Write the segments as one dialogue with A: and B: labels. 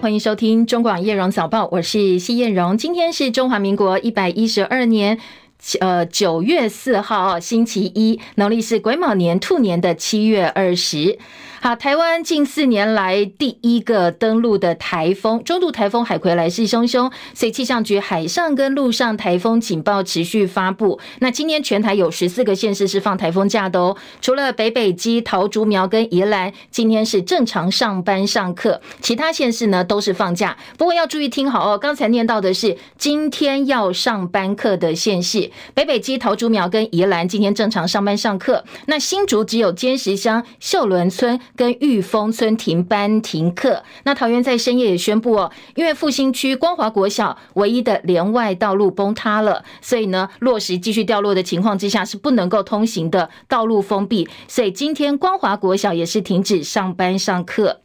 A: 欢迎收听中广叶荣早报，我是谢燕荣。今天是中华民国一百一十二年，呃，九月四号，星期一，农历是癸卯年兔年的七月二十。好，台湾近四年来第一个登陆的台风，中度台风海葵来势汹汹，所以气象局海上跟陆上台风警报持续发布。那今天全台有十四个县市是放台风假的哦，除了北北基、桃竹苗跟宜兰，今天是正常上班上课，其他县市呢都是放假。不过要注意听好哦，刚才念到的是今天要上班课的县市，北北基、桃竹苗跟宜兰今天正常上班上课。那新竹只有尖石乡秀仑村。跟玉峰村停班停课，那桃园在深夜也宣布哦，因为复兴区光华国小唯一的连外道路崩塌了，所以呢，落石继续掉落的情况之下是不能够通行的，道路封闭，所以今天光华国小也是停止上班上课。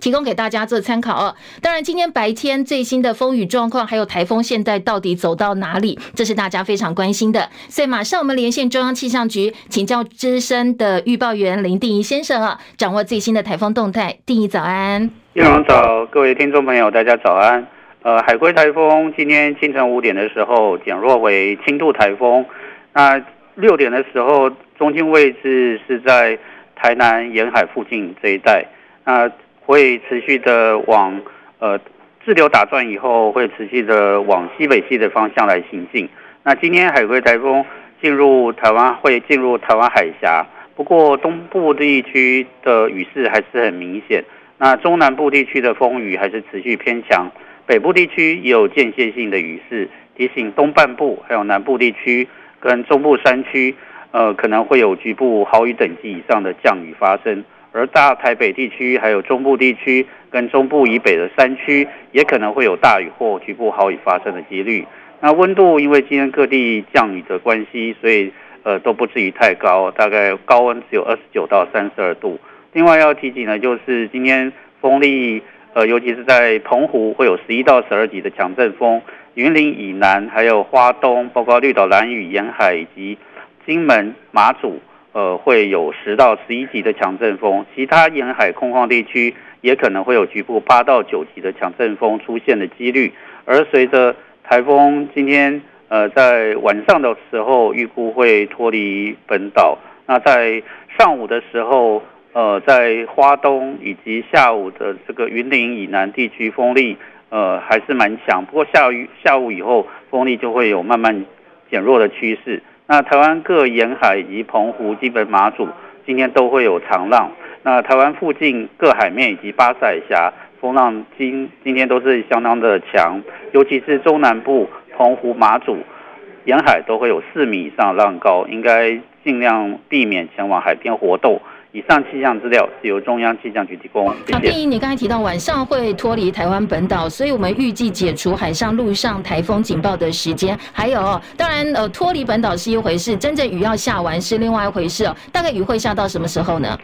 A: 提供给大家做参考哦。当然，今天白天最新的风雨状况，还有台风现在到底走到哪里，这是大家非常关心的。所以马上我们连线中央气象局，请教资深的预报员林定仪先生啊，掌握最新的台风动态。定仪早安，
B: 叶荣早，各位听众朋友，大家早安。呃，海葵台风今天清晨五点的时候减弱为轻度台风，那六点的时候中心位置是在台南沿海附近这一带，那。会持续的往呃自流打转以后，会持续的往西北西的方向来行进。那今天海葵台风进入台湾，会进入台湾海峡。不过东部地区的雨势还是很明显。那中南部地区的风雨还是持续偏强，北部地区也有间歇性的雨势。提醒东半部还有南部地区跟中部山区，呃可能会有局部豪雨等级以上的降雨发生。而大台北地区、还有中部地区跟中部以北的山区，也可能会有大雨或局部豪雨发生的几率。那温度因为今天各地降雨的关系，所以呃都不至于太高，大概高温只有二十九到三十二度。另外要提醒呢，就是今天风力呃，尤其是在澎湖会有十一到十二级的强阵风，云林以南还有花东，包括绿岛、兰屿沿海以及金门、马祖。呃，会有十到十一级的强阵风，其他沿海空旷地区也可能会有局部八到九级的强阵风出现的几率。而随着台风今天呃在晚上的时候预估会脱离本岛，那在上午的时候，呃，在花东以及下午的这个云林以南地区风力呃还是蛮强，不过下雨下午以后风力就会有慢慢减弱的趋势。那台湾各沿海以及澎湖、基本马祖今天都会有长浪。那台湾附近各海面以及巴塞尔峡风浪今今天都是相当的强，尤其是中南部澎湖、马祖沿海都会有四米以上浪高，应该尽量避免前往海边活动。以上气象资料是由中央气象局提供。好，
A: 定仪，你刚才提到晚上会脱离台湾本岛，所以我们预计解除海上、陆上台风警报的时间，还有，当然，呃，脱离本岛是一回事，真正雨要下完是另外一回事哦。大概雨会下到什么时候呢？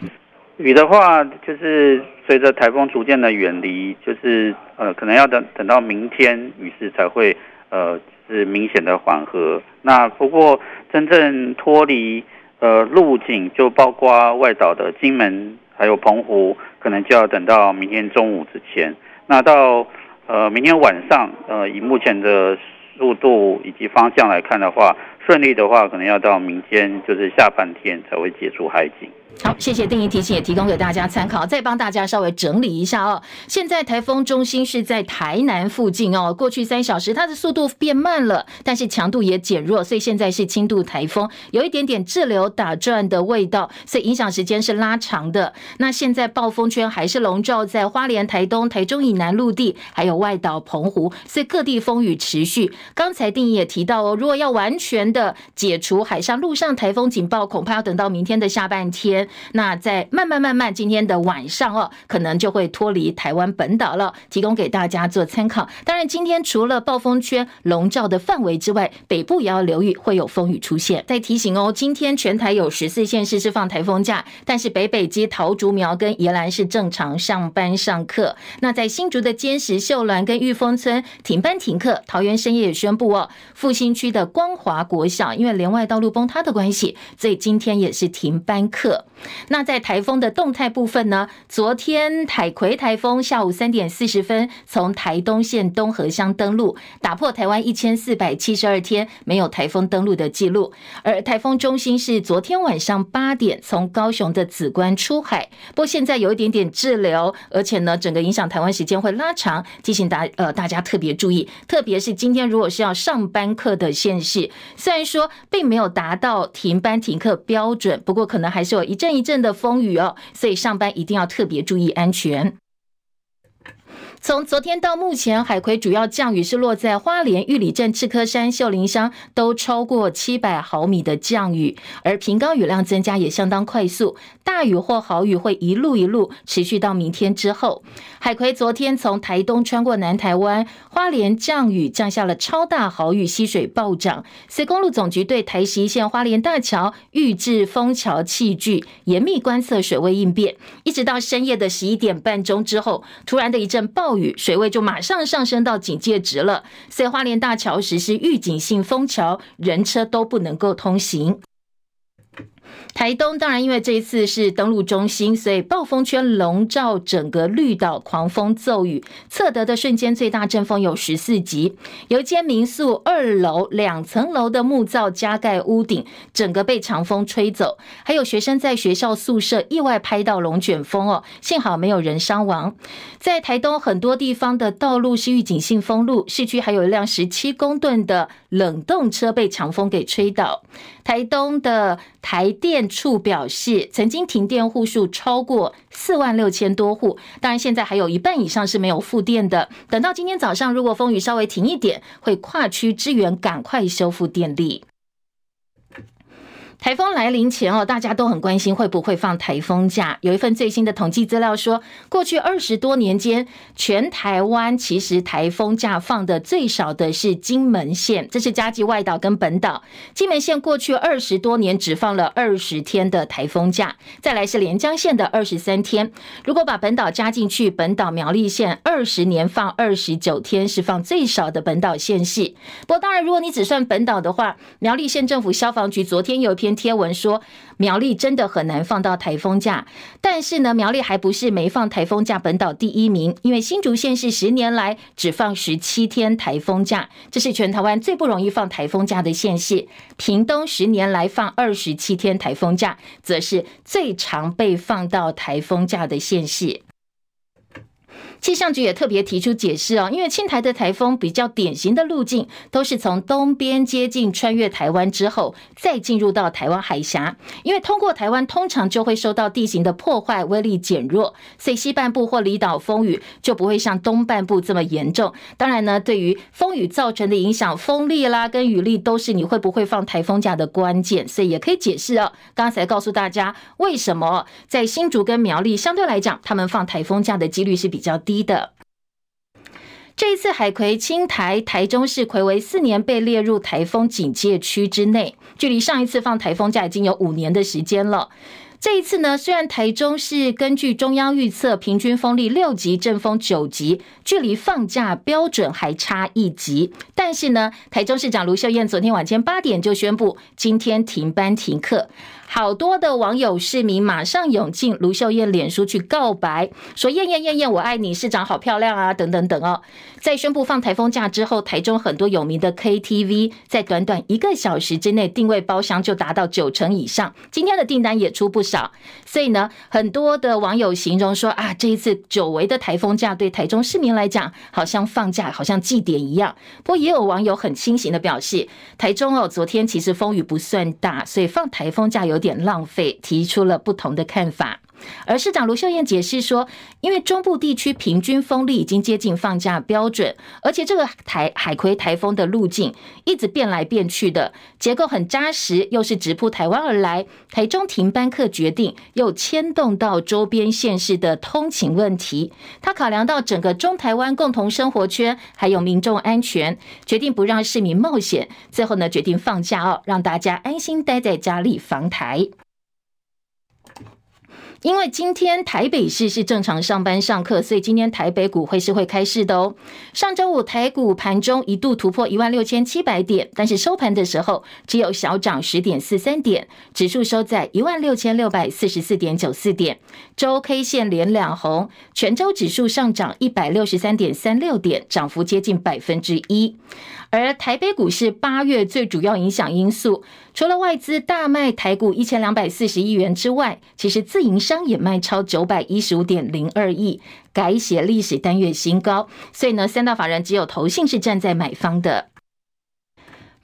B: 雨的话，就是随着台风逐渐的远离，就是呃，可能要等等到明天雨势才会呃是明显的缓和。那不过真正脱离。呃，路径就包括外岛的金门，还有澎湖，可能就要等到明天中午之前。那到呃明天晚上，呃以目前的速度以及方向来看的话，顺利的话，可能要到明天就是下半天才会解除海警。
A: 好，谢谢定仪提醒，也提供给大家参考。再帮大家稍微整理一下哦。现在台风中心是在台南附近哦。过去三小时它的速度变慢了，但是强度也减弱，所以现在是轻度台风，有一点点滞留打转的味道，所以影响时间是拉长的。那现在暴风圈还是笼罩在花莲、台东、台中以南陆地，还有外岛澎湖，所以各地风雨持续。刚才定义也提到哦，如果要完全的解除海上、陆上台风警报，恐怕要等到明天的下半天。那在慢慢慢慢，今天的晚上哦，可能就会脱离台湾本岛了，提供给大家做参考。当然，今天除了暴风圈笼罩的范围之外，北部也要留意会有风雨出现。再提醒哦，今天全台有十四县市是放台风假，但是北北基、桃竹苗跟宜兰是正常上班上课。那在新竹的尖石、秀峦跟玉峰村停班停课，桃园深夜也宣布哦，复兴区的光华国小，因为连外道路崩塌的关系，所以今天也是停班课。那在台风的动态部分呢？昨天海葵台风下午三点四十分从台东县东河乡登陆，打破台湾一千四百七十二天没有台风登陆的记录。而台风中心是昨天晚上八点从高雄的梓官出海，不过现在有一点点滞留，而且呢，整个影响台湾时间会拉长，提醒大呃大家特别注意，特别是今天如果是要上班课的县市，虽然说并没有达到停班停课标准，不过可能还是有一阵一阵一阵的风雨哦，所以上班一定要特别注意安全。从昨天到目前，海葵主要降雨是落在花莲玉里镇、赤科山、秀林乡，都超过七百毫米的降雨，而平高雨量增加也相当快速，大雨或豪雨会一路一路持续到明天之后。海葵昨天从台东穿过南台湾，花莲降雨降下了超大豪雨，溪水暴涨，所以公路总局对台十一线花莲大桥预置封桥器具，严密观测水位应变，一直到深夜的十一点半钟之后，突然的一阵暴。暴雨水位就马上上升到警戒值了，所以花莲大桥实施预警性封桥，人车都不能够通行。台东当然，因为这一次是登陆中心，所以暴风圈笼罩整个绿岛，狂风骤雨，测得的瞬间最大阵风有十四级。有一间民宿二楼两层楼的木造加盖屋顶，整个被强风吹走。还有学生在学校宿舍意外拍到龙卷风哦，幸好没有人伤亡。在台东很多地方的道路是预警性封路，市区还有一辆十七公吨的冷冻车被强风给吹倒。台东的台电处表示，曾经停电户数超过四万六千多户，当然现在还有一半以上是没有复电的。等到今天早上，如果风雨稍微停一点，会跨区支援，赶快修复电力。台风来临前哦，大家都很关心会不会放台风假。有一份最新的统计资料说，过去二十多年间，全台湾其实台风假放的最少的是金门县，这是加计外岛跟本岛。金门县过去二十多年只放了二十天的台风假，再来是连江县的二十三天。如果把本岛加进去，本岛苗栗县二十年放二十九天，是放最少的本岛县市。不过当然，如果你只算本岛的话，苗栗县政府消防局昨天有一篇。贴文说，苗栗真的很难放到台风假，但是呢，苗栗还不是没放台风假本岛第一名，因为新竹县是十年来只放十七天台风假，这是全台湾最不容易放台风假的县市。屏东十年来放二十七天台风假，则是最常被放到台风假的县市。气象局也特别提出解释哦，因为青台的台风比较典型的路径都是从东边接近穿越台湾之后，再进入到台湾海峡。因为通过台湾通常就会受到地形的破坏，威力减弱，所以西半部或离岛风雨就不会像东半部这么严重。当然呢，对于风雨造成的影响，风力啦跟雨力都是你会不会放台风假的关键，所以也可以解释哦。刚才告诉大家为什么在新竹跟苗栗相对来讲，他们放台风假的几率是比较低的。这一次海葵侵台，台中市葵为四年被列入台风警戒区之内，距离上一次放台风假已经有五年的时间了。这一次呢，虽然台中市根据中央预测平均风力六级，阵风九级，距离放假标准还差一级，但是呢，台中市长卢秀燕昨天晚间八点就宣布，今天停班停课。好多的网友市民马上涌进卢秀燕脸书去告白，说燕燕燕燕我爱你，市长好漂亮啊，等等等哦。在宣布放台风假之后，台中很多有名的 KTV 在短短一个小时之内定位包厢就达到九成以上，今天的订单也出不少。所以呢，很多的网友形容说啊，这一次久违的台风假对台中市民来讲，好像放假，好像祭典一样。不过也有网友很清醒的表示，台中哦，昨天其实风雨不算大，所以放台风假有。有点浪费，提出了不同的看法。而市长卢秀燕解释说，因为中部地区平均风力已经接近放假标准，而且这个台海葵台风的路径一直变来变去的，结构很扎实，又是直扑台湾而来，台中停班课决定又牵动到周边县市的通勤问题。他考量到整个中台湾共同生活圈，还有民众安全，决定不让市民冒险。最后呢，决定放假哦，让大家安心待在家里防台。因为今天台北市是正常上班上课，所以今天台北股会是会开市的哦。上周五台股盘中一度突破一万六千七百点，但是收盘的时候只有小涨十点四三点，指数收在一万六千六百四十四点九四点。周 K 线连两红，全周指数上涨一百六十三点三六点，涨幅接近百分之一。而台北股市八月最主要影响因素，除了外资大卖台股一千两百四十亿元之外，其实自营商也卖超九百一十五点零二亿，改写历史单月新高。所以呢，三大法人只有投信是站在买方的。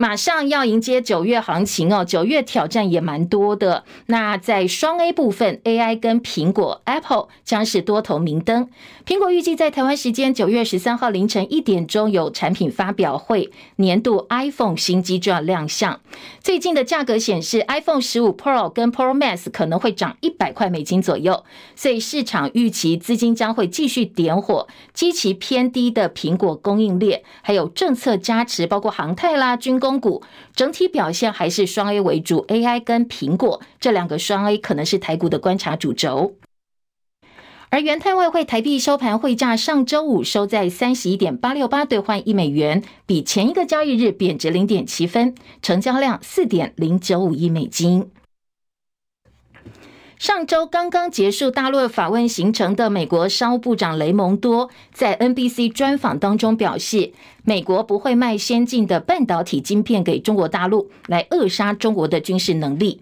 A: 马上要迎接九月行情哦，九月挑战也蛮多的。那在双 A 部分，AI 跟苹果 Apple 将是多头明灯。苹果预计在台湾时间九月十三号凌晨一点钟有产品发表会，年度 iPhone 新机就要亮相。最近的价格显示，iPhone 十五 Pro 跟 Pro Max 可能会涨一百块美金左右，所以市场预期资金将会继续点火，基期偏低的苹果供应链，还有政策加持，包括航太啦、军工股整体表现还是双 A 为主，AI 跟苹果这两个双 A 可能是台股的观察主轴。而元泰外汇台币收盘汇价上周五收在三十一点八六八兑换一美元，比前一个交易日贬值零点七分，成交量四点零九五亿美金。上周刚刚结束大陆访问行程的美国商务部长雷蒙多，在 NBC 专访当中表示，美国不会卖先进的半导体晶片给中国大陆，来扼杀中国的军事能力。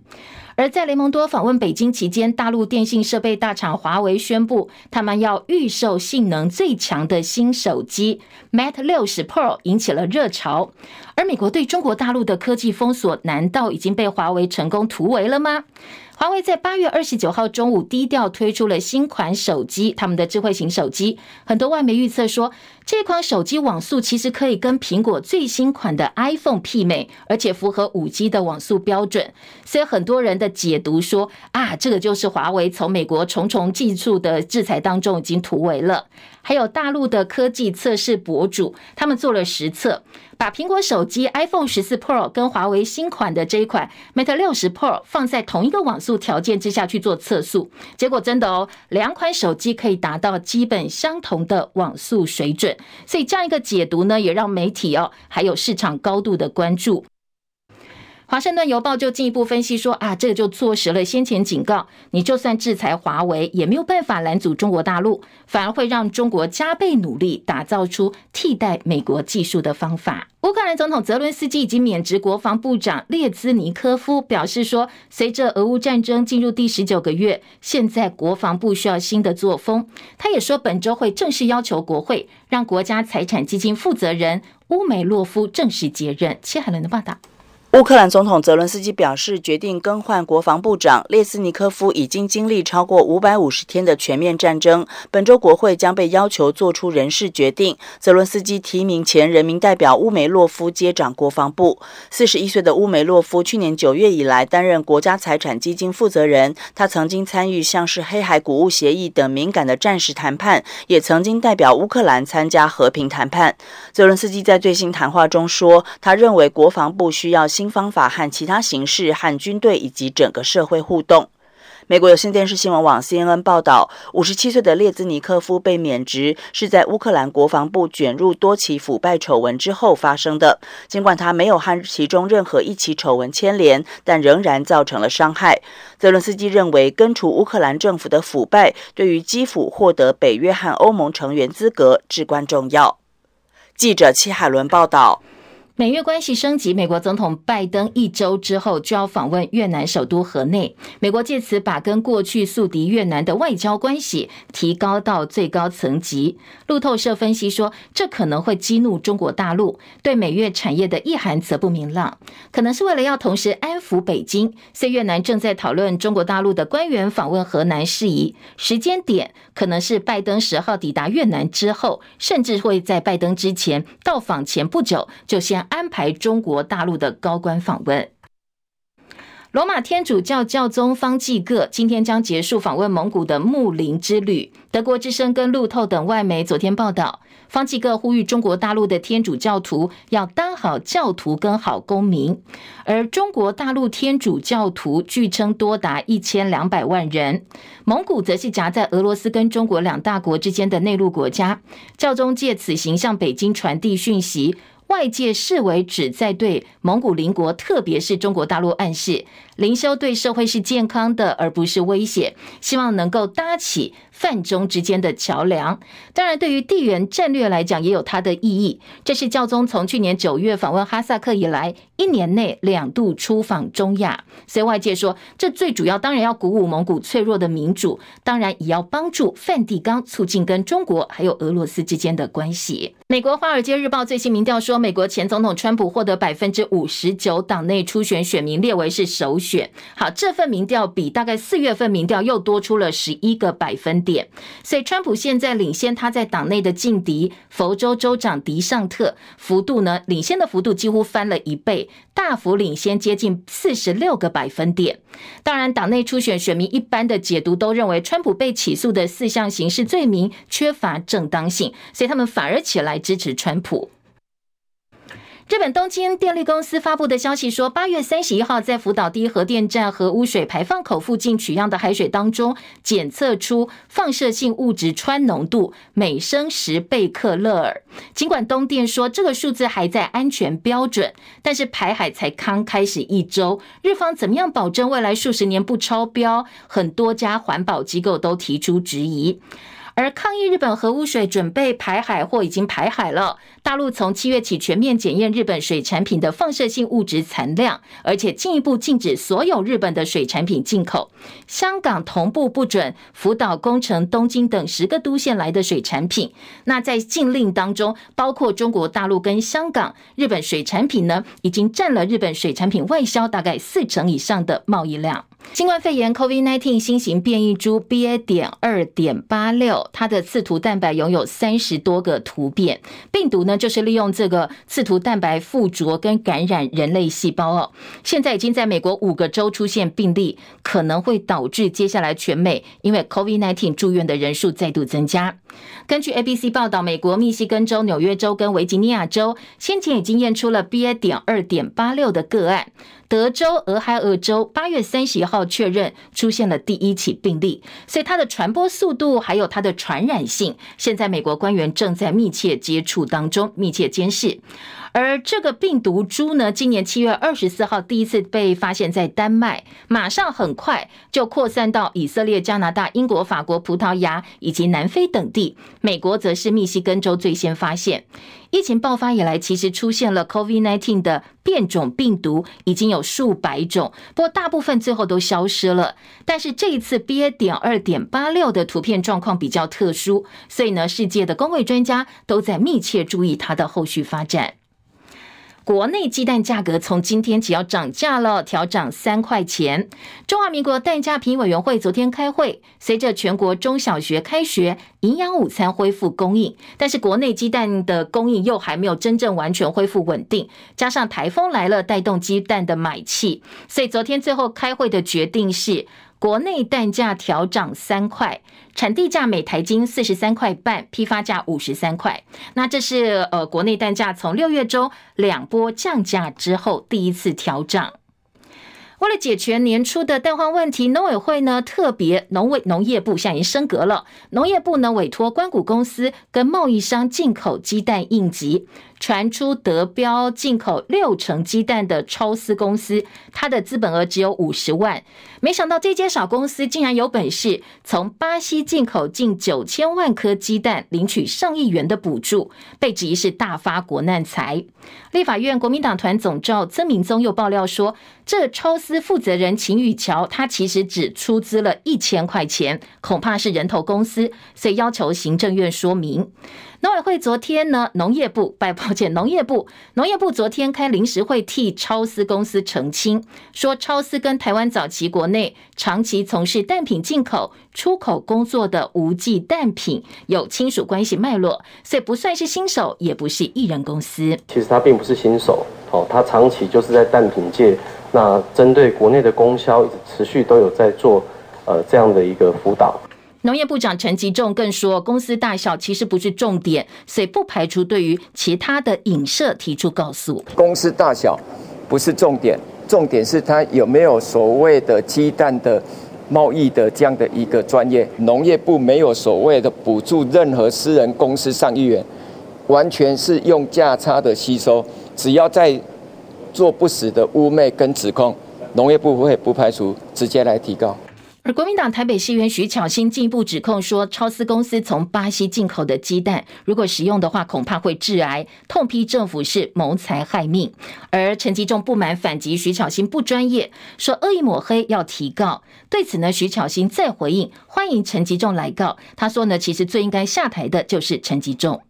A: 而在雷蒙多访问北京期间，大陆电信设备大厂华为宣布，他们要预售性能最强的新手机 Mate 60 Pro，引起了热潮。而美国对中国大陆的科技封锁，难道已经被华为成功突围了吗？华为在八月二十九号中午低调推出了新款手机，他们的智慧型手机，很多外媒预测说，这款手机网速其实可以跟苹果最新款的 iPhone 媲美，而且符合五 G 的网速标准。所以很多人的解读说，啊，这个就是华为从美国重重技术的制裁当中已经突围了。还有大陆的科技测试博主，他们做了实测。把苹果手机 iPhone 十四 Pro 跟华为新款的这一款 Mate 六十 Pro 放在同一个网速条件之下去做测速，结果真的哦，两款手机可以达到基本相同的网速水准。所以这样一个解读呢，也让媒体哦还有市场高度的关注。华盛顿邮报就进一步分析说啊，这个就坐实了先前警告，你就算制裁华为，也没有办法拦阻中国大陆，反而会让中国加倍努力打造出替代美国技术的方法。乌克兰总统泽伦斯基以及免职国防部长列兹尼科夫表示说，随着俄乌战争进入第十九个月，现在国防部需要新的作风。他也说，本周会正式要求国会让国家财产基金负责人乌梅洛夫正式接任。切海伦的报道。
C: 乌克兰总统泽伦斯基表示，决定更换国防部长列斯尼科夫已经经历超过五百五十天的全面战争。本周国会将被要求做出人事决定。泽伦斯基提名前人民代表乌梅洛夫接掌国防部。四十一岁的乌梅洛夫去年九月以来担任国家财产基金负责人。他曾经参与像是黑海谷物协议等敏感的战时谈判，也曾经代表乌克兰参加和平谈判。泽伦斯基在最新谈话中说，他认为国防部需要新新方法和其他形式和军队以及整个社会互动。美国有线电视新闻网 CNN 报道，五十七岁的列兹尼科夫被免职是在乌克兰国防部卷入多起腐败丑闻之后发生的。尽管他没有和其中任何一起丑闻牵连，但仍然造成了伤害。泽伦斯基认为，根除乌克兰政府的腐败，对于基辅获得北约和欧盟成员资格至关重要。记者戚海伦报道。
A: 美越关系升级，美国总统拜登一周之后就要访问越南首都河内。美国借此把跟过去宿敌越南的外交关系提高到最高层级。路透社分析说，这可能会激怒中国大陆，对美越产业的意涵则不明朗。可能是为了要同时安抚北京，所以越南正在讨论中国大陆的官员访问河南事宜，时间点可能是拜登十号抵达越南之后，甚至会在拜登之前到访前不久就先。安排中国大陆的高官访问。罗马天主教教宗方济各今天将结束访问蒙古的睦邻之旅。德国之声跟路透等外媒昨天报道，方济各呼吁中国大陆的天主教徒要当好教徒跟好公民，而中国大陆天主教徒据称多达一千两百万人。蒙古则是夹在俄罗斯跟中国两大国之间的内陆国家。教宗借此行向北京传递讯息。外界视为旨在对蒙古邻国，特别是中国大陆暗示，灵修对社会是健康的，而不是威胁，希望能够搭起泛中之间的桥梁。当然，对于地缘战略来讲，也有它的意义。这是教宗从去年九月访问哈萨克以来，一年内两度出访中亚。所以外界说，这最主要当然要鼓舞蒙古脆弱的民主，当然也要帮助梵蒂冈促进跟中国还有俄罗斯之间的关系。美国《华尔街日报》最新民调说，美国前总统川普获得百分之五十九党内初选选民列为是首选。选好，这份民调比大概四月份民调又多出了十一个百分点，所以川普现在领先他在党内的劲敌佛州州长迪尚特，幅度呢，领先的幅度几乎翻了一倍，大幅领先接近四十六个百分点。当然，党内初选选民一般的解读都认为，川普被起诉的四项刑事罪名缺乏正当性，所以他们反而起来。支持川普。日本东京电力公司发布的消息说，八月三十一号在福岛第一核电站核污水排放口附近取样的海水当中，检测出放射性物质氚浓度每升十贝克勒尔。尽管东电说这个数字还在安全标准，但是排海才刚开始一周，日方怎么样保证未来数十年不超标？很多家环保机构都提出质疑。而抗议日本核污水准备排海或已经排海了，大陆从七月起全面检验日本水产品的放射性物质残量，而且进一步禁止所有日本的水产品进口。香港同步不准福岛、宫城、东京等十个都县来的水产品。那在禁令当中，包括中国大陆跟香港，日本水产品呢，已经占了日本水产品外销大概四成以上的贸易量。新冠肺炎 （COVID-19） 新型变异株 BA. 点二点八六，它的刺突蛋白拥有三十多个突变，病毒呢就是利用这个刺突蛋白附着跟感染人类细胞哦。现在已经在美国五个州出现病例，可能会导致接下来全美因为 COVID-19 住院的人数再度增加。根据 ABC 报道，美国密西根州、纽约州跟维吉尼亚州先前已经验出了 BA. 点二点八六的个案。德州、俄亥俄州八月三十一号确认出现了第一起病例，所以它的传播速度还有它的传染性，现在美国官员正在密切接触当中，密切监视。而这个病毒株呢，今年七月二十四号第一次被发现在丹麦，马上很快就扩散到以色列、加拿大、英国、法国、葡萄牙以及南非等地，美国则是密西根州最先发现。疫情爆发以来，其实出现了 COVID-19 的变种病毒已经有数百种，不过大部分最后都消失了。但是这一次 BA. 点二点八六的图片状况比较特殊，所以呢，世界的公卫专家都在密切注意它的后续发展。国内鸡蛋价格从今天起要涨价了，调涨三块钱。中华民国蛋价评委员会昨天开会，随着全国中小学开学，营养午餐恢复供应，但是国内鸡蛋的供应又还没有真正完全恢复稳定，加上台风来了，带动鸡蛋的买气，所以昨天最后开会的决定是。国内蛋价调涨三块，产地价每台斤四十三块半，批发价五十三块。那这是呃国内蛋价从六月中两波降价之后第一次调涨。为了解决年初的蛋荒问题，农委会呢特别农委农业部现在已经升格了，农业部呢委托关谷公司跟贸易商进口鸡蛋应急。传出得标进口六成鸡蛋的超丝公司，它的资本额只有五十万。没想到这间小公司竟然有本事从巴西进口近九千万颗鸡蛋，领取上亿元的补助，被质疑是大发国难财。立法院国民党团总召曾明宗又爆料说，这超丝负责人秦宇桥，他其实只出资了一千块钱，恐怕是人头公司，所以要求行政院说明。农委会昨天呢，农业部，拜抱歉，农业部，农业部昨天开临时会替超丝公司澄清，说超丝跟台湾早期国内长期从事蛋品进口、出口工作的无记蛋品有亲属关系脉络，所以不算是新手，也不是艺人公司。
D: 其实他并不是新手，哦，他长期就是在蛋品界那针对国内的供销，持续都有在做呃这样的一个辅导。
A: 农业部长陈吉仲更说，公司大小其实不是重点，所以不排除对于其他的影射提出告诉。
E: 公司大小不是重点，重点是它有没有所谓的鸡蛋的贸易的这样的一个专业。农业部没有所谓的补助任何私人公司上亿元，完全是用价差的吸收。只要在做不死的污蔑跟指控，农业部会不排除直接来提告。
A: 而国民党台北市议员徐巧芯进一步指控说，超丝公司从巴西进口的鸡蛋，如果食用的话，恐怕会致癌，痛批政府是谋财害命。而陈吉仲不满反击徐巧芯不专业，说恶意抹黑要提告。对此呢，徐巧芯再回应，欢迎陈吉仲来告。他说呢，其实最应该下台的就是陈吉仲。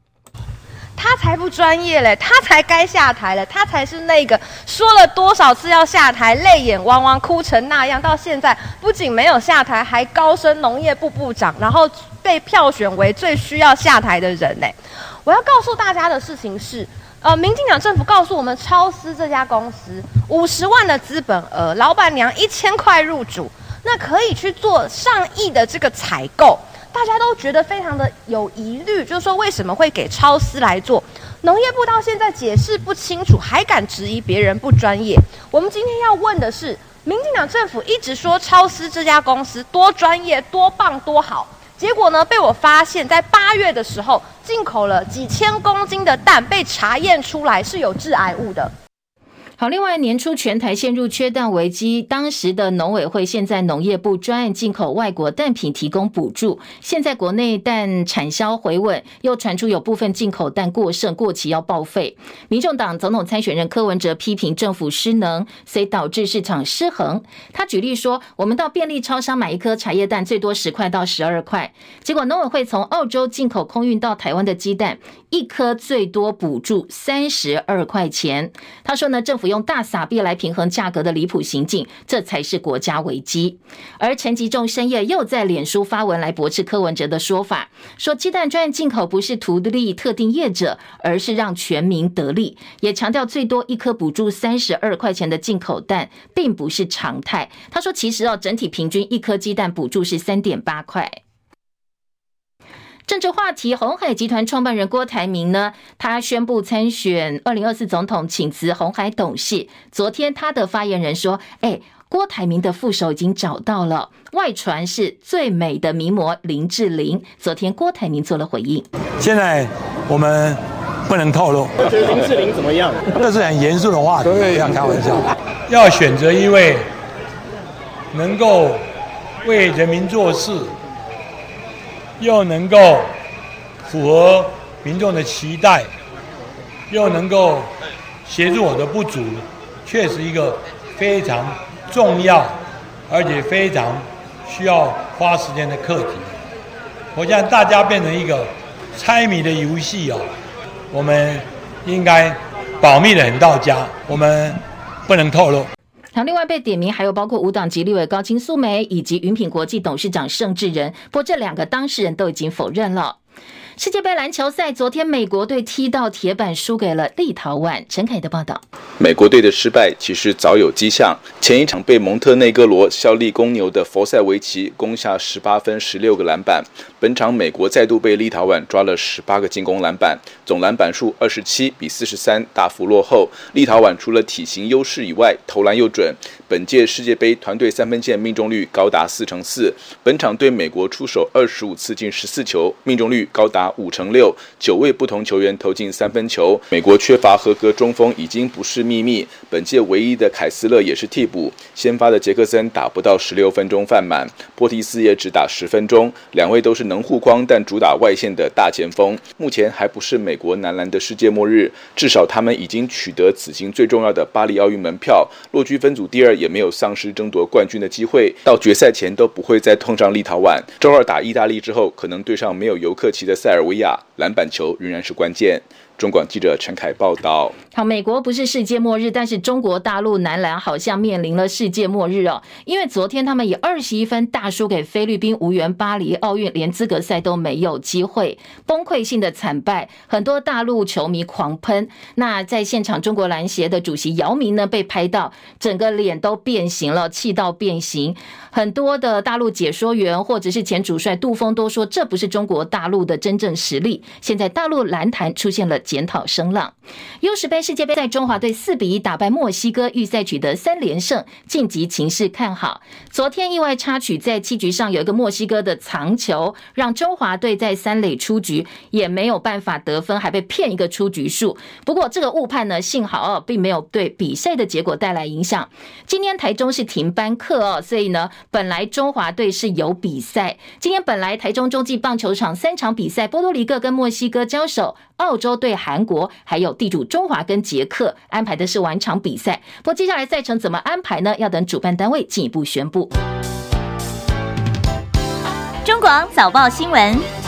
F: 他才不专业嘞，他才该下台了，他才是那个说了多少次要下台，泪眼汪汪哭成那样，到现在不仅没有下台，还高升农业部部长，然后被票选为最需要下台的人嘞。我要告诉大家的事情是，呃，民进党政府告诉我们，超丝这家公司五十万的资本额，老板娘一千块入主，那可以去做上亿的这个采购。大家都觉得非常的有疑虑，就是说为什么会给超丝来做？农业部到现在解释不清楚，还敢质疑别人不专业？我们今天要问的是，民进党政府一直说超丝这家公司多专业、多棒、多好，结果呢，被我发现，在八月的时候进口了几千公斤的蛋，被查验出来是有致癌物的。
A: 好，另外年初全台陷入缺蛋危机，当时的农委会现在农业部专案进口外国蛋品提供补助，现在国内蛋产销回稳，又传出有部分进口蛋过剩过期要报废。民众党总统参选人柯文哲批评政府失能，所以导致市场失衡。他举例说，我们到便利超商买一颗茶叶蛋最多十块到十二块，结果农委会从澳洲进口空运到台湾的鸡蛋，一颗最多补助三十二块钱。他说呢，政府。用大撒币来平衡价格的离谱行径，这才是国家危机。而陈吉仲深夜又在脸书发文来驳斥柯文哲的说法，说鸡蛋专案进口不是图利特定业者，而是让全民得利。也强调最多一颗补助三十二块钱的进口蛋，并不是常态。他说，其实哦，整体平均一颗鸡蛋补助是三点八块。政治话题，鸿海集团创办人郭台铭呢，他宣布参选二零二四总统，请辞鸿海董事。昨天他的发言人说：“哎，郭台铭的副手已经找到了，外传是最美的名模林志玲。”昨天郭台铭做了回应。
G: 现在我们不能透露。
H: 觉得林志玲怎么样？
G: 这是很严肃的话题，不要开玩笑。要选择一位能够为人民做事。又能够符合民众的期待，又能够协助我的不足，确实一个非常重要，而且非常需要花时间的课题。我想大家变成一个猜谜的游戏哦，我们应该保密的很到家，我们不能透露。
A: 那，另外被点名还有包括无党籍立委高金素梅以及云品国际董事长盛智仁，不过这两个当事人都已经否认了。世界杯篮球赛，昨天美国队踢到铁板，输给了立陶宛。陈凯的报道。
I: 美国队的失败其实早有迹象。前一场被蒙特内哥罗效力公牛的弗塞维奇攻下十八分、十六个篮板。本场美国再度被立陶宛抓了十八个进攻篮板，总篮板数二十七比四十三大幅落后。立陶宛除了体型优势以外，投篮又准。本届世界杯团队三分线命中率高达四成四。本场对美国出手二十五次进十四球，命中率高达五成六。九位不同球员投进三分球。美国缺乏合格中锋已经不是秘密。本届唯一的凯斯勒也是替补，先发的杰克森打不到十六分钟犯满，波提斯也只打十分钟，两位都是能护框但主打外线的大前锋。目前还不是美国男篮的世界末日，至少他们已经取得此行最重要的巴黎奥运门票，落居分组第二，也没有丧失争夺冠军的机会。到决赛前都不会再碰上立陶宛。周二打意大利之后，可能对上没有尤克齐的塞尔尔维亚，篮板球仍然是关键。中广记者陈凯报道。
A: 好，美国不是世界末日，但是中国大陆男篮好像面临了世界末日哦，因为昨天他们以二十一分大输给菲律宾，无缘巴黎奥运，连资格赛都没有机会，崩溃性的惨败，很多大陆球迷狂喷。那在现场，中国篮协的主席姚明呢，被拍到整个脸都变形了，气到变形。很多的大陆解说员或者是前主帅杜锋都说，这不是中国大陆的真正实力。现在大陆篮坛出现了检讨声浪。U 十杯世界杯在中华队四比一打败墨西哥，预赛取得三连胜，晋级情势看好。昨天意外插曲在七局上有一个墨西哥的藏球，让中华队在三垒出局也没有办法得分，还被骗一个出局数。不过这个误判呢，幸好哦，并没有对比赛的结果带来影响。今天台中是停班课哦，所以呢。本来中华队是有比赛，今天本来台中洲际棒球场三场比赛，波多黎各跟墨西哥交手，澳洲对韩国，还有地主中华跟捷克安排的是晚场比赛。不过接下来赛程怎么安排呢？要等主办单位进一步宣布。
H: 中广早报新闻。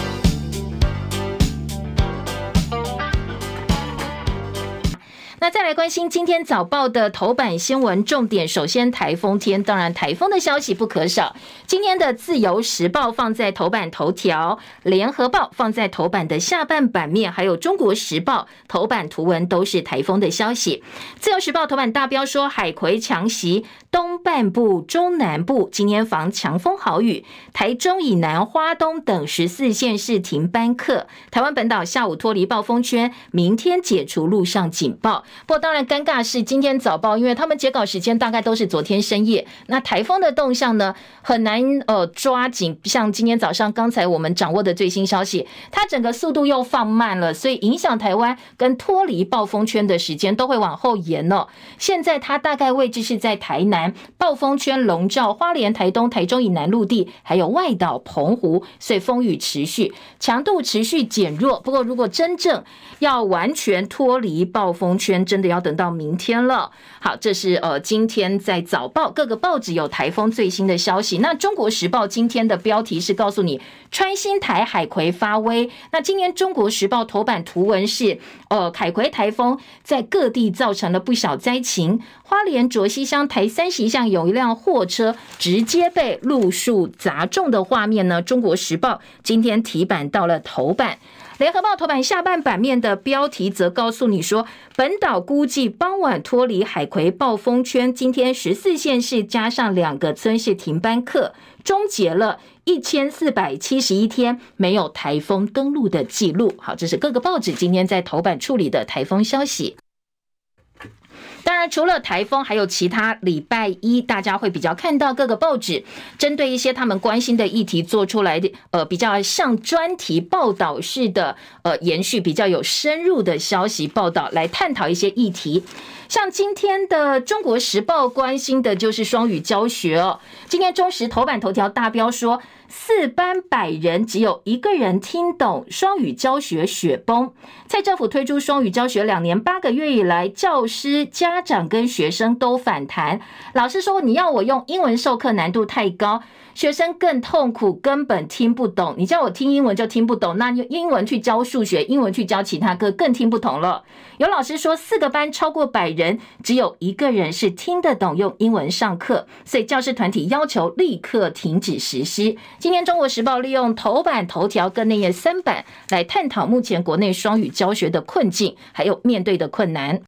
A: 那再来关心今天早报的头版新闻重点，首先台风天，当然台风的消息不可少。今天的自由时报放在头版头条，联合报放在头版的下半版面，还有中国时报头版图文都是台风的消息。自由时报头版大标说，海葵强袭东半部、中南部，今天防强风豪雨，台中以南、花东等十四县市停班课。台湾本岛下午脱离暴风圈，明天解除陆上警报。不过，当然尴尬是今天早报，因为他们截稿时间大概都是昨天深夜。那台风的动向呢，很难呃抓紧。像今天早上刚才我们掌握的最新消息，它整个速度又放慢了，所以影响台湾跟脱离暴风圈的时间都会往后延了。现在它大概位置是在台南，暴风圈笼罩花莲、台东、台中以南陆地，还有外岛澎湖，所以风雨持续，强度持续减弱。不过，如果真正要完全脱离暴风圈，真的要等到明天了。好，这是呃今天在早报各个报纸有台风最新的消息。那中国时报今天的标题是告诉你穿心台海葵发威。那今年中国时报头版图文是呃海葵台风在各地造成了不小灾情。花莲卓溪乡台三十一巷有一辆货车直接被路树砸中的画面呢。中国时报今天题版到了头版。联合报头版下半版面的标题则告诉你说，本岛估计傍晚脱离海葵暴风圈，今天十四县市加上两个村市停班课，终结了一千四百七十一天没有台风登陆的记录。好，这是各个报纸今天在头版处理的台风消息。当然，除了台风，还有其他。礼拜一大家会比较看到各个报纸针对一些他们关心的议题做出来的，呃，比较像专题报道式的，呃，延续比较有深入的消息报道来探讨一些议题。像今天的《中国时报》关心的就是双语教学哦。今天中时头版头条大标说。四班百人只有一个人听懂，双语教学雪崩。蔡政府推出双语教学两年八个月以来，教师、家长跟学生都反弹。老师说：“你要我用英文授课难度太高。”学生更痛苦，根本听不懂。你叫我听英文就听不懂，那用英文去教数学，英文去教其他课更听不懂了。有老师说，四个班超过百人，只有一个人是听得懂用英文上课，所以教师团体要求立刻停止实施。今天《中国时报》利用头版头条跟内页三版来探讨目前国内双语教学的困境，还有面对的困难。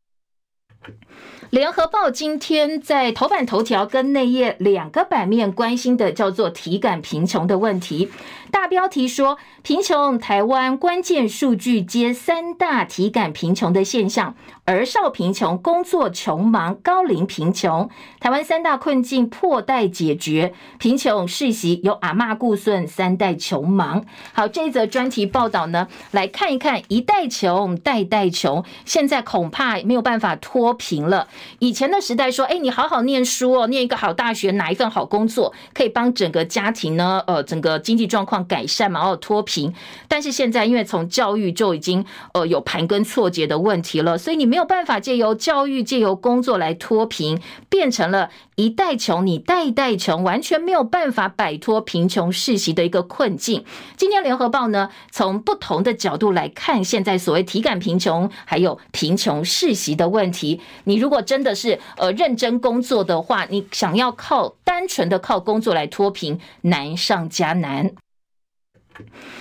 A: 联合报今天在头版头条跟内页两个版面关心的叫做体感贫穷的问题。大标题说，贫穷台湾关键数据揭三大体感贫穷的现象：儿少贫穷、工作穷忙、高龄贫穷。台湾三大困境破待解决，贫穷世袭由阿嬷顾孙，三代穷忙。好，这一则专题报道呢，来看一看一代穷，代代穷，现在恐怕没有办法脱贫了。以前的时代说，哎，你好好念书哦，念一个好大学，拿一份好工作，可以帮整个家庭呢，呃，整个经济状况改善嘛，哦脱贫。但是现在，因为从教育就已经呃有盘根错节的问题了，所以你没有办法借由教育、借由工作来脱贫，变成了一代穷，你代代穷，完全没有办法摆脱贫穷世袭的一个困境。今天联合报呢，从不同的角度来看，现在所谓体感贫穷，还有贫穷世袭的问题。你如果真的是呃认真工作的话，你想要靠单纯的靠工作来脱贫，难上加难。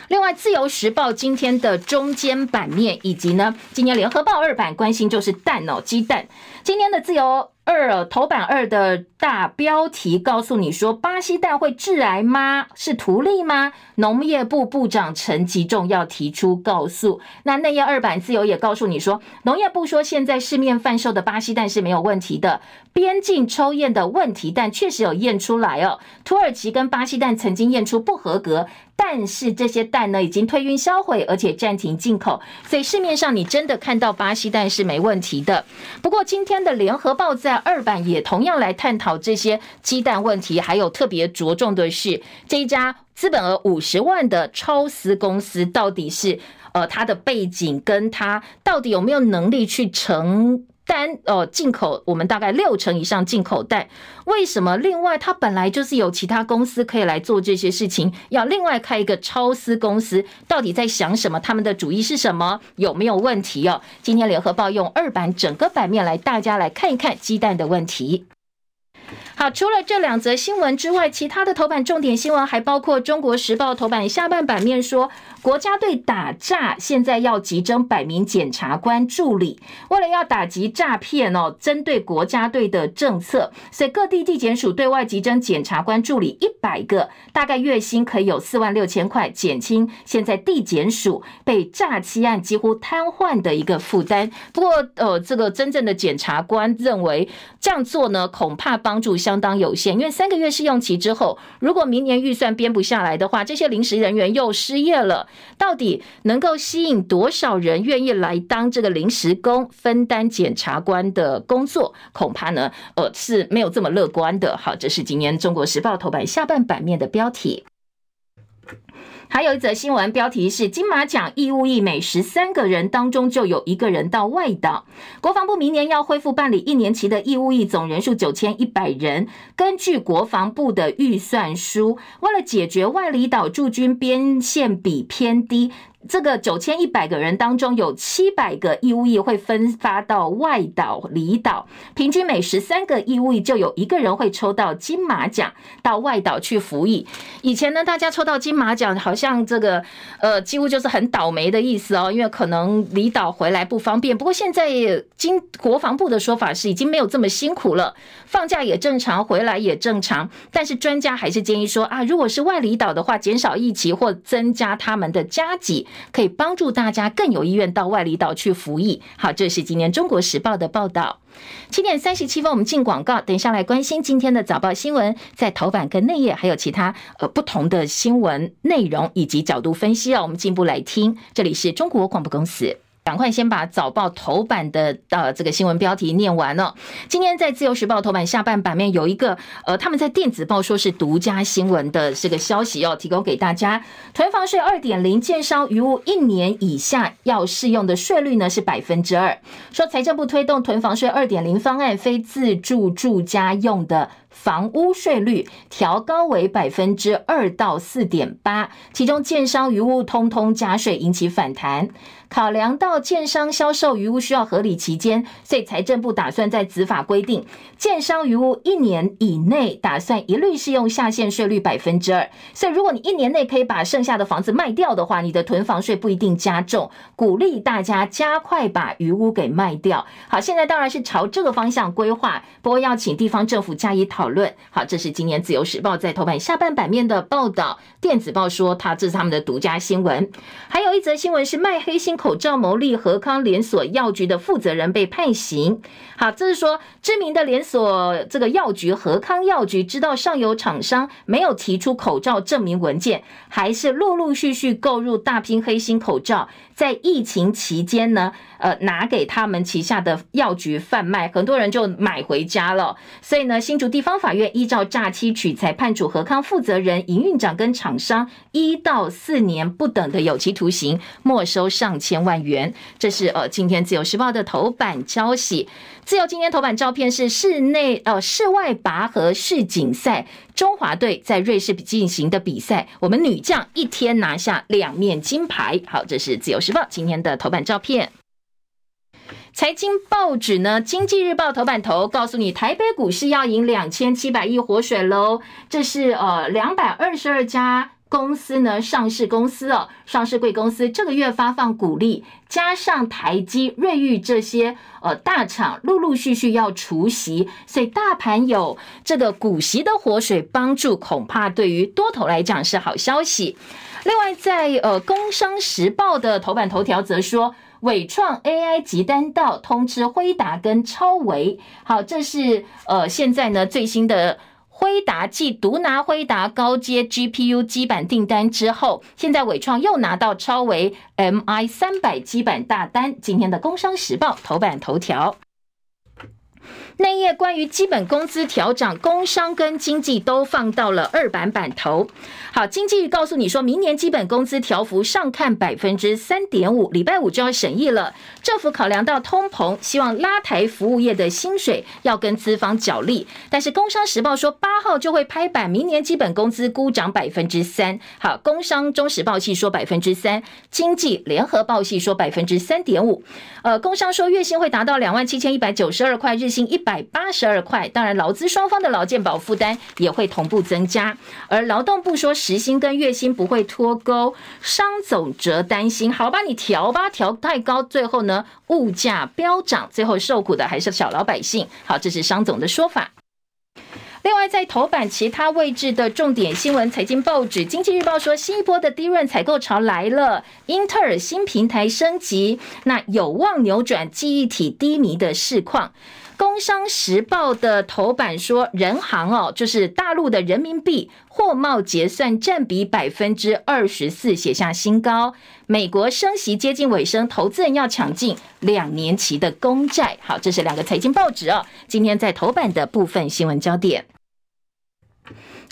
A: 另外，《自由时报》今天的中间版面，以及呢，今天《联合报》二版关心就是蛋哦，鸡蛋。今天的《自由》。二头版二的大标题告诉你说，巴西蛋会致癌吗？是图利吗？农业部部长陈吉仲要提出告诉。那内页二版自由也告诉你说，农业部说现在市面贩售的巴西蛋是没有问题的，边境抽验的问题蛋确实有验出来哦。土耳其跟巴西蛋曾经验出不合格，但是这些蛋呢已经退运销毁，而且暂停进口，所以市面上你真的看到巴西蛋是没问题的。不过今天的联合报在二版也同样来探讨这些鸡蛋问题，还有特别着重的是这一家资本额五十万的超私公司到底是呃它的背景，跟它到底有没有能力去承单呃进口我们大概六成以上进口蛋？为什么另外它本来就是有其他公司可以来做这些事情，要另外开一个超私公司？到底在想什么？他们的主意是什么？有没有问题哦？今天联合报用二版整个版面来大家来看一看鸡蛋的问题。好，除了这两则新闻之外，其他的头版重点新闻还包括《中国时报》头版下半版面说，国家队打诈，现在要急征百名检察官助理，为了要打击诈骗哦，针对国家队的政策，所以各地地检署对外急征检察官助理一百个，大概月薪可以有四万六千块，减轻现在地检署被诈欺案几乎瘫痪的一个负担。不过，呃，这个真正的检察官认为这样做呢，恐怕帮帮助相当有限，因为三个月试用期之后，如果明年预算编不下来的话，这些临时人员又失业了，到底能够吸引多少人愿意来当这个临时工，分担检察官的工作？恐怕呢，呃，是没有这么乐观的。好，这是今年《中国时报》头版下半版面的标题。还有一则新闻标题是：金马奖义务役每十三个人当中就有一个人到外岛。国防部明年要恢复办理一年期的义务役，总人数九千一百人。根据国防部的预算书，为了解决外离岛驻军编线比偏低。这个九千一百个人当中，有七百个义务役会分发到外岛、离岛，平均每十三个义务役就有一个人会抽到金马奖到外岛去服役。以前呢，大家抽到金马奖，好像这个呃，几乎就是很倒霉的意思哦，因为可能离岛回来不方便。不过现在经国防部的说法是，已经没有这么辛苦了，放假也正常，回来也正常。但是专家还是建议说啊，如果是外离岛的话，减少役期或增加他们的加给。可以帮助大家更有意愿到外离岛去服役。好，这是今年《中国时报》的报道。七点三十七分，我们进广告，等一下来关心今天的早报新闻，在头版跟内页还有其他呃不同的新闻内容以及角度分析哦。我们进一步来听，这里是中国广播公司。赶快先把早报头版的呃这个新闻标题念完了。今天在自由时报头版下半版面有一个呃他们在电子报说是独家新闻的这个消息哦，提供给大家。囤房税二点零，建商余屋一年以下要适用的税率呢是百分之二。说财政部推动囤房税二点零方案，非自住住家用的。房屋税率调高为百分之二到四点八，其中建商余屋通通加税，引起反弹。考量到建商销售余屋需要合理期间，所以财政部打算在子法规定，建商余屋一年以内打算一律适用下限税率百分之二。所以如果你一年内可以把剩下的房子卖掉的话，你的囤房税不一定加重，鼓励大家加快把余屋给卖掉。好，现在当然是朝这个方向规划，不过要请地方政府加以讨。讨论。好，这是今年自由时报在头版下半版面的报道。电子报说，它这是他们的独家新闻。还有一则新闻是卖黑心口罩牟利，和康连锁药局的负责人被判刑。好，这是说知名的连锁这个药局和康药局，知道上游厂商没有提出口罩证明文件，还是陆陆续续购入大批黑心口罩。在疫情期间呢，呃，拿给他们旗下的药局贩卖，很多人就买回家了。所以呢，新竹地方法院依照诈欺取财，判处和康负责人、营运长跟厂商一到四年不等的有期徒刑，没收上千万元。这是呃，今天自由时报的头版消息。自由今天头版照片是室内呃室外拔河世锦赛，中华队在瑞士进行的比赛，我们女将一天拿下两面金牌。好，这是自由时报今天的头版照片。财经报纸呢，《经济日报》头版头告诉你，台北股市要赢两千七百亿活水喽。这是呃两百二十二家。公司呢，上市公司哦，上市贵公司这个月发放股利，加上台积、瑞昱这些呃大厂陆陆续续要除息，所以大盘有这个股息的活水帮助，恐怕对于多头来讲是好消息。另外在，在呃《工商时报》的头版头条则说，伟创 AI 集单到通知辉达跟超维，好，这是呃现在呢最新的。辉达继独拿辉达高阶 GPU 基板订单之后，现在伟创又拿到超维 MI 三百基板大单。今天的《工商时报》头版头条。内页关于基本工资调涨，工商跟经济都放到了二版版头。好，经济告诉你说，明年基本工资调幅上看百分之三点五，礼拜五就要审议了。政府考量到通膨，希望拉抬服务业的薪水，要跟资方角力。但是工商时报说八号就会拍板，明年基本工资估涨百分之三。好，工商中时报系说百分之三，经济联合报系说百分之三点五。呃，工商说月薪会达到两万七千一百九十二块，日薪一百八十二块，当然劳资双方的劳健保负担也会同步增加。而劳动部说时薪跟月薪不会脱钩，商总则担心，好吧，你调吧，调太高，最后呢物价飙涨，最后受苦的还是小老百姓。好，这是商总的说法。另外，在头版其他位置的重点新闻，财经报纸《经济日报》说，新一波的低润采购潮来了，英特尔新平台升级，那有望扭转记忆体低迷的市况。工商时报的头版说，人行哦，就是大陆的人民币货贸结算占比百分之二十四，写下新高。美国升息接近尾声，投资人要抢进两年期的公债。好，这是两个财经报纸哦，今天在头版的部分新闻焦点。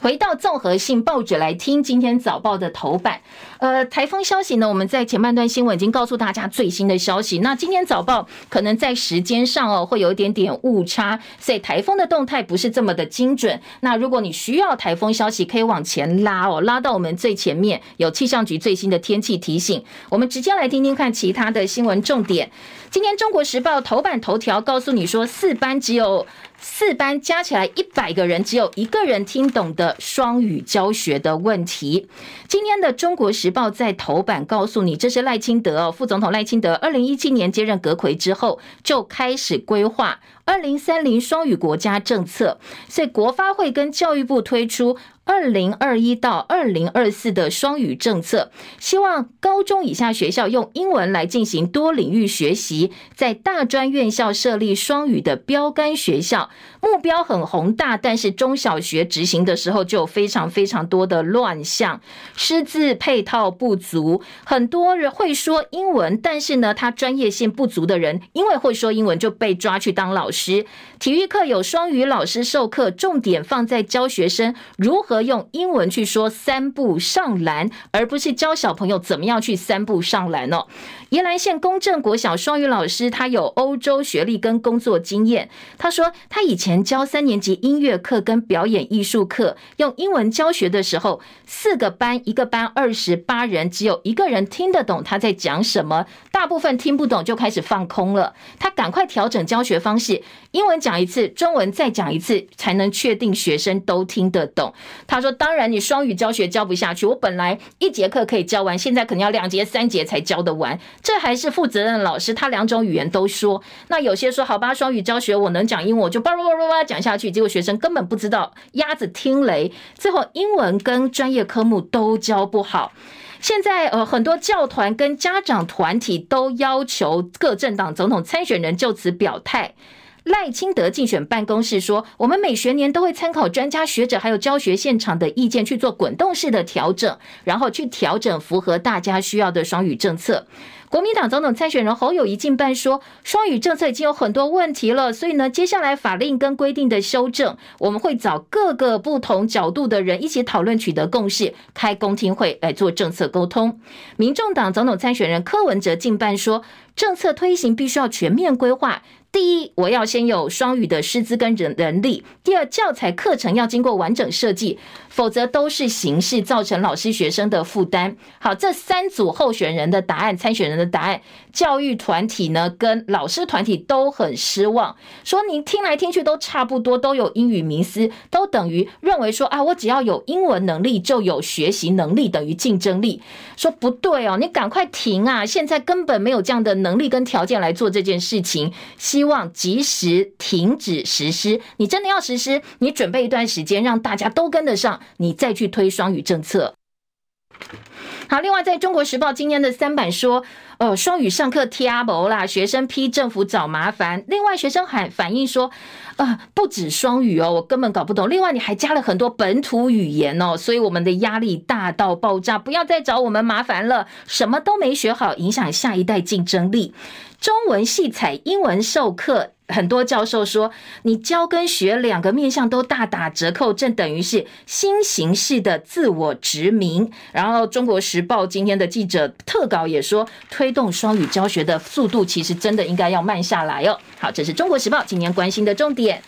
A: 回到综合性报纸来听今天早报的头版，呃，台风消息呢，我们在前半段新闻已经告诉大家最新的消息。那今天早报可能在时间上哦会有一点点误差，所以台风的动态不是这么的精准。那如果你需要台风消息，可以往前拉哦，拉到我们最前面有气象局最新的天气提醒。我们直接来听听看其他的新闻重点。今天中国时报头版头条告诉你说，四班只有。四班加起来一百个人，只有一个人听懂的双语教学的问题。今天的《中国时报》在头版告诉你，这是赖清德哦，副总统赖清德，二零一七年接任阁魁之后，就开始规划二零三零双语国家政策，所以国发会跟教育部推出。二零二一到二零二四的双语政策，希望高中以下学校用英文来进行多领域学习，在大专院校设立双语的标杆学校，目标很宏大，但是中小学执行的时候就有非常非常多的乱象，师资配套不足，很多人会说英文，但是呢，他专业性不足的人，因为会说英文就被抓去当老师。体育课有双语老师授课，重点放在教学生如何。和用英文去说三步上篮，而不是教小朋友怎么样去三步上篮哦。宜兰县公正国小双语老师，他有欧洲学历跟工作经验。他说，他以前教三年级音乐课跟表演艺术课，用英文教学的时候，四个班，一个班二十八人，只有一个人听得懂他在讲什么，大部分听不懂就开始放空了。他赶快调整教学方式，英文讲一次，中文再讲一次，才能确定学生都听得懂。他说：“当然，你双语教学教不下去。我本来一节课可以教完，现在可能要两节、三节才教得完。这还是负责任老师，他两种语言都说。那有些说好吧，双语教学我能讲英文，我就叭叭叭叭叭讲下去。结果学生根本不知道，鸭子听雷，最后英文跟专业科目都教不好。现在呃，很多教团跟家长团体都要求各政党总统参选人就此表态。”赖清德竞选办公室说：“我们每学年都会参考专家学者还有教学现场的意见去做滚动式的调整，然后去调整符合大家需要的双语政策。”国民党总统参选人侯友宜进办说：“双语政策已经有很多问题了，所以呢，接下来法令跟规定的修正，我们会找各个不同角度的人一起讨论，取得共识，开公听会来做政策沟通。”民众党总统参选人柯文哲进办说：“政策推行必须要全面规划。”第一，我要先有双语的师资跟人人力；第二，教材课程要经过完整设计，否则都是形式，造成老师学生的负担。好，这三组候选人的答案，参选人的答案，教育团体呢跟老师团体都很失望，说你听来听去都差不多，都有英语迷思，都等于认为说啊，我只要有英文能力就有学习能力，等于竞争力。说不对哦，你赶快停啊！现在根本没有这样的能力跟条件来做这件事情。希望及时停止实施。你真的要实施，你准备一段时间，让大家都跟得上，你再去推双语政策。好，另外在中国时报今天的三版说，哦，双语上课贴阿伯啦，学生批政府找麻烦。另外学生还反映说，啊，不止双语哦，我根本搞不懂。另外你还加了很多本土语言哦，所以我们的压力大到爆炸，不要再找我们麻烦了，什么都没学好，影响下一代竞争力。中文系采英文授课，很多教授说，你教跟学两个面向都大打折扣，正等于是新形式的自我殖民。然后，《中国时报》今天的记者特稿也说，推动双语教学的速度其实真的应该要慢下来哦。好，这是《中国时报》今年关心的重点。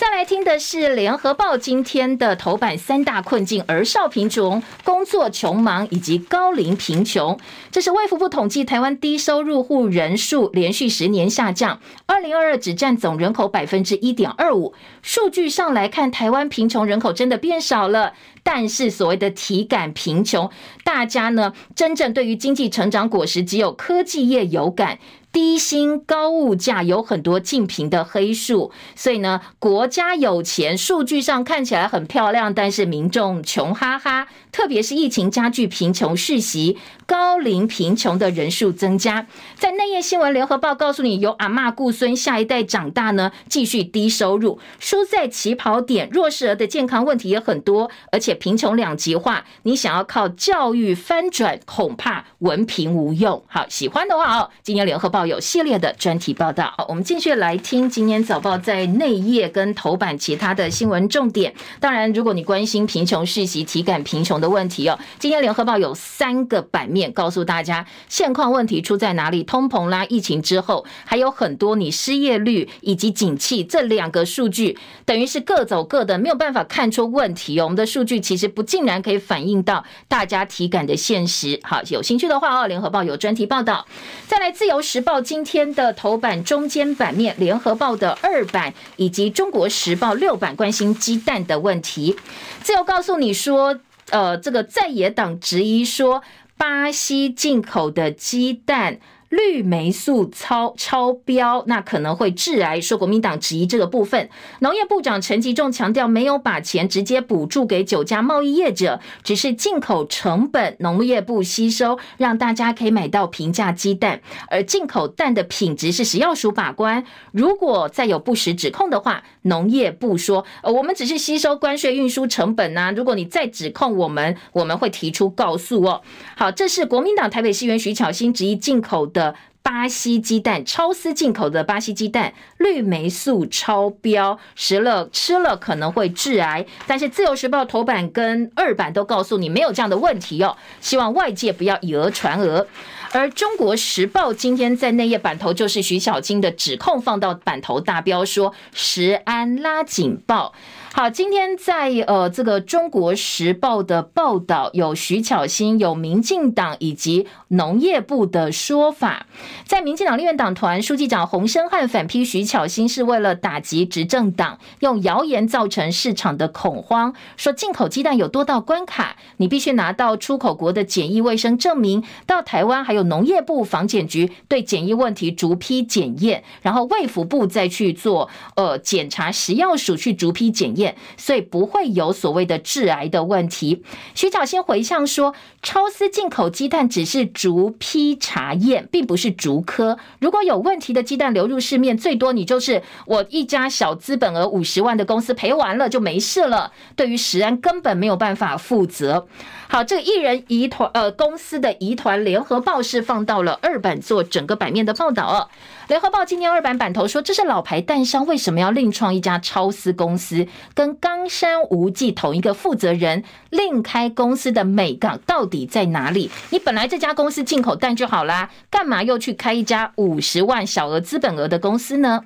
A: 再来听的是《联合报》今天的头版三大困境：儿少贫穷、工作穷忙以及高龄贫穷。这是卫福部统计，台湾低收入户人数连续十年下降，二零二二只占总人口百分之一点二五。数据上来看，台湾贫穷人口真的变少了，但是所谓的体感贫穷，大家呢真正对于经济成长果实，只有科技业有感。低薪高物价有很多竞品的黑数，所以呢，国家有钱，数据上看起来很漂亮，但是民众穷哈哈。特别是疫情加剧贫穷世袭，高龄贫穷的人数增加。在内页新闻，联合报告诉你，由阿嬷顾孙，下一代长大呢，继续低收入，输在起跑点。弱势儿的健康问题也很多，而且贫穷两极化，你想要靠教育翻转，恐怕文凭无用。好，喜欢的话哦，今天联合报。有系列的专题报道，好，我们继续来听今天早报在内页跟头版其他的新闻重点。当然，如果你关心贫穷世袭、体感贫穷的问题哦，今天联合报有三个版面告诉大家现况问题出在哪里。通膨啦，疫情之后还有很多，你失业率以及景气这两个数据，等于是各走各的，没有办法看出问题哦。我们的数据其实不尽然可以反映到大家体感的现实。好，有兴趣的话哦，联合报有专题报道。再来，自由时报。今天的头版中间版面，联合报的二版以及中国时报六版关心鸡蛋的问题。自由告诉你说，呃，这个在野党质疑说，巴西进口的鸡蛋。绿霉素超超标，那可能会致癌。说国民党质疑这个部分，农业部长陈吉仲强调，没有把钱直接补助给九家贸易业者，只是进口成本农业部吸收，让大家可以买到平价鸡蛋。而进口蛋的品质是食药署把关，如果再有不实指控的话，农业部说，呃，我们只是吸收关税运输成本呐。如果你再指控我们，我们会提出告诉哦。好，这是国民党台北市议员徐巧芯质疑进口的。的巴西鸡蛋，超丝进口的巴西鸡蛋，绿霉素超标，食了吃了可能会致癌。但是自由时报头版跟二版都告诉你没有这样的问题哦，希望外界不要以讹传讹。而中国时报今天在内页版头就是徐小菁的指控放到版头大标说食安拉警报。好，今天在呃这个中国时报的报道有徐巧芯、有民进党以及农业部的说法，在民进党立院党团书记长洪申汉反批徐巧芯是为了打击执政党，用谣言造成市场的恐慌，说进口鸡蛋有多道关卡，你必须拿到出口国的检疫卫生证明，到台湾还有农业部防检局对检疫问题逐批检验，然后卫福部再去做呃检查，食药署去逐批检验。所以不会有所谓的致癌的问题。徐巧芯回呛说，超丝进口鸡蛋只是逐批查验，并不是逐颗。如果有问题的鸡蛋流入市面，最多你就是我一家小资本额五十万的公司赔完了就没事了。对于食安根本没有办法负责。好，这个一人疑团呃公司的疑团，联合报是放到了二版做整个版面的报道哦。联合报今天二版版头说，这是老牌蛋商为什么要另创一家超丝公司，跟冈山无忌同一个负责人另开公司的美港到底在哪里？你本来这家公司进口蛋就好啦，干嘛又去开一家五十万小额资本额的公司呢？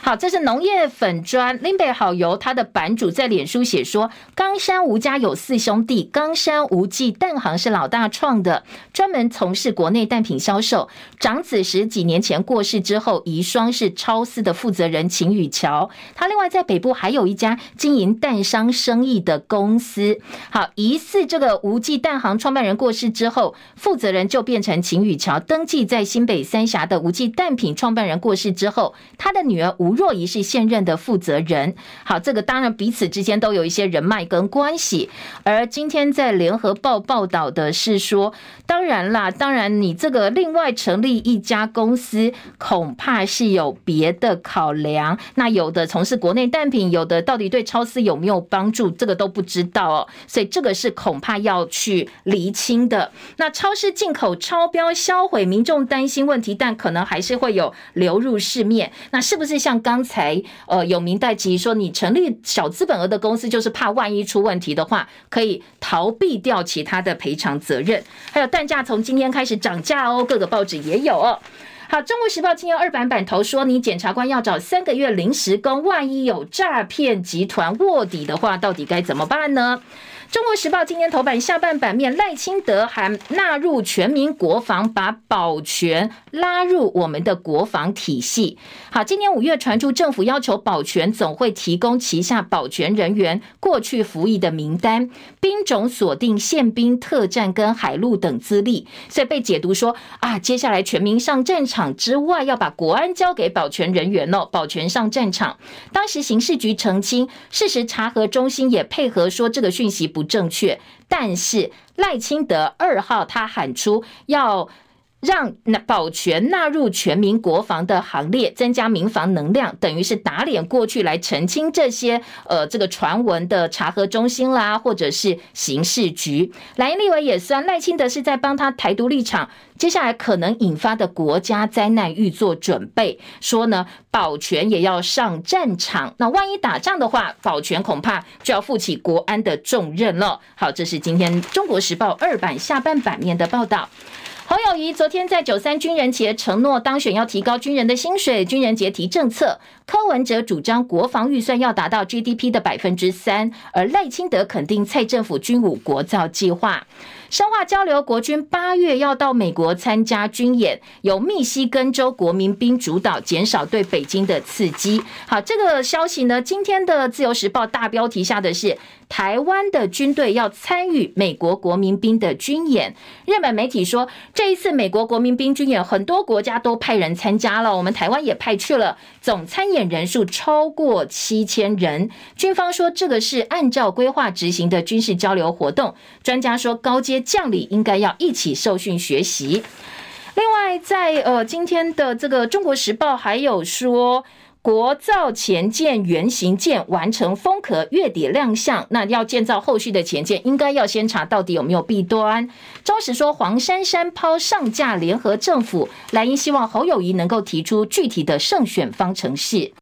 A: 好，这是农业粉砖林北好油，他的版主在脸书写说，冈山吴家有四兄弟，冈山吴记蛋行是老大创的，专门从事国内蛋品销售。长子十几年前过世之后，遗孀是超市的负责人秦雨桥。他另外在北部还有一家经营蛋商生意的公司。好，疑似这个吴记蛋行创办人过世之后，负责人就变成秦雨桥，登记在新北三峡的吴记蛋品创办人过世之后，他的女儿吴。吴若仪是现任的负责人，好，这个当然彼此之间都有一些人脉跟关系。而今天在联合报报道的是说，当然啦，当然你这个另外成立一家公司，恐怕是有别的考量。那有的从事国内蛋品，有的到底对超市有没有帮助，这个都不知道哦。所以这个是恐怕要去厘清的。那超市进口超标销毁，民众担心问题，但可能还是会有流入市面。那是不是像？刚才呃有民代质疑说，你成立小资本额的公司，就是怕万一出问题的话，可以逃避掉其他的赔偿责任。还有蛋价从今天开始涨价哦，各个报纸也有哦。好，《中国时报》今天二版版头说，你检察官要找三个月临时工，万一有诈骗集团卧底的话，到底该怎么办呢？中国时报今天头版下半版面，赖清德还纳入全民国防，把保全拉入我们的国防体系。好，今年五月传出政府要求保全总会提供旗下保全人员过去服役的名单，兵种锁定宪兵、特战跟海陆等资历，所以被解读说啊，接下来全民上战场之外，要把国安交给保全人员哦，保全上战场。当时刑事局澄清，事实查核中心也配合说这个讯息不正确，但是赖清德二号他喊出要让那保全纳入全民国防的行列，增加民防能量，等于是打脸过去来澄清这些呃这个传闻的查核中心啦，或者是刑事局。蓝立委也算赖清德是在帮他台独立场。接下来可能引发的国家灾难预做准备，说呢，保全也要上战场。那万一打仗的话，保全恐怕就要负起国安的重任了。好，这是今天中国时报二版下半版面的报道。侯友宜昨天在九三军人节承诺当选要提高军人的薪水，军人节提政策。柯文哲主张国防预算要达到 GDP 的百分之三，而赖清德肯定蔡政府军武国造计划。深化交流，国军八月要到美国参加军演，由密西根州国民兵主导，减少对北京的刺激。好，这个消息呢，今天的自由时报大标题下的是台湾的军队要参与美国国民兵的军演。日本媒体说，这一次美国国民兵军演，很多国家都派人参加了，我们台湾也派去了，总参演人数超过七千人。军方说，这个是按照规划执行的军事交流活动。专家说，高阶。将领应该要一起受训学习。另外，在呃今天的这个《中国时报》还有说，国造前舰原型舰完成封壳，月底亮相。那要建造后续的前舰，应该要先查到底有没有弊端。中时说，黄珊珊抛上架联合政府，莱茵希望侯友谊能够提出具体的胜选方程式。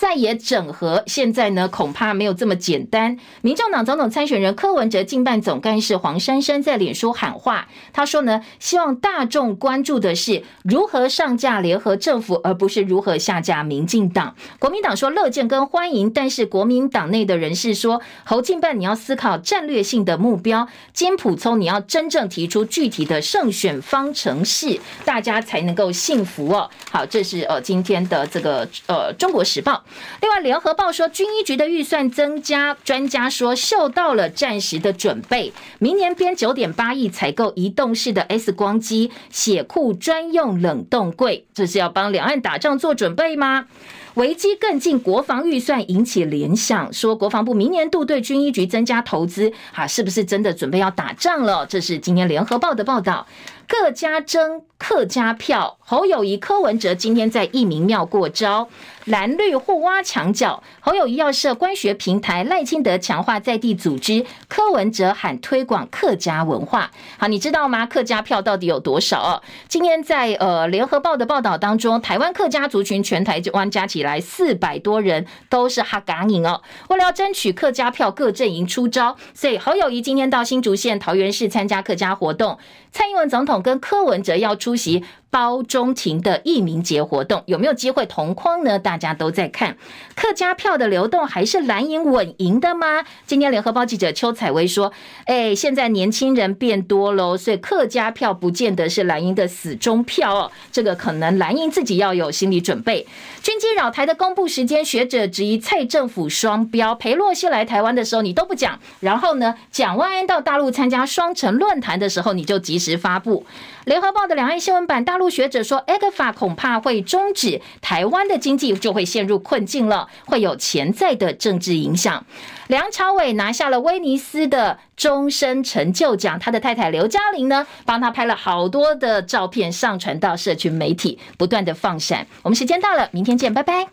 A: 再也整合，现在呢恐怕没有这么简单。民众党总统参选人柯文哲竞办总干事黄珊珊在脸书喊话，他说呢，希望大众关注的是如何上架联合政府，而不是如何下架民进党。国民党说乐见跟欢迎，但是国民党内的人士说，侯竞办你要思考战略性的目标，金普聪你要真正提出具体的胜选方程式，大家才能够信服哦。好，这是呃今天的这个呃中国时报。另外联合报说军医局的预算增加，专家说嗅到了战时的准备，明年编九点八亿采购移动式的 X 光机、血库专用冷冻柜，这是要帮两岸打仗做准备吗？危机更近，国防预算引起联想，说国防部明年度对军医局增加投资，哈，是不是真的准备要打仗了？这是今天联合报的报道。各家争客家票，侯友宜、柯文哲今天在义民庙过招，蓝绿互挖墙角。侯友宜要设官学平台，赖清德强化在地组织，柯文哲喊推广客家文化。好，你知道吗？客家票到底有多少哦？今天在呃联合报的报道当中，台湾客家族群全台湾加起来四百多人，都是哈嘎宁哦。为了要争取客家票，各阵营出招，所以侯友谊今天到新竹县桃园市参加客家活动，蔡英文总统。跟柯文哲要出席包中庭的义民节活动，有没有机会同框呢？大家都在看客家票的流动，还是蓝营稳赢的吗？今天联合报记者邱采薇说：“哎，现在年轻人变多喽，所以客家票不见得是蓝营的死忠票哦。这个可能蓝营自己要有心理准备。”军机扰台的公布时间，学者质疑蔡政府双标。裴洛西来台湾的时候你都不讲，然后呢，蒋万安到大陆参加双城论坛的时候你就及时发布。联合报的两岸新闻版，大陆学者说，ECFA 恐怕会终止，台湾的经济就会陷入困境了，会有潜在的政治影响。梁朝伟拿下了威尼斯的终身成就奖，他的太太刘嘉玲呢，帮他拍了好多的照片，上传到社群媒体，不断的放闪。我们时间到了，明天见，拜拜。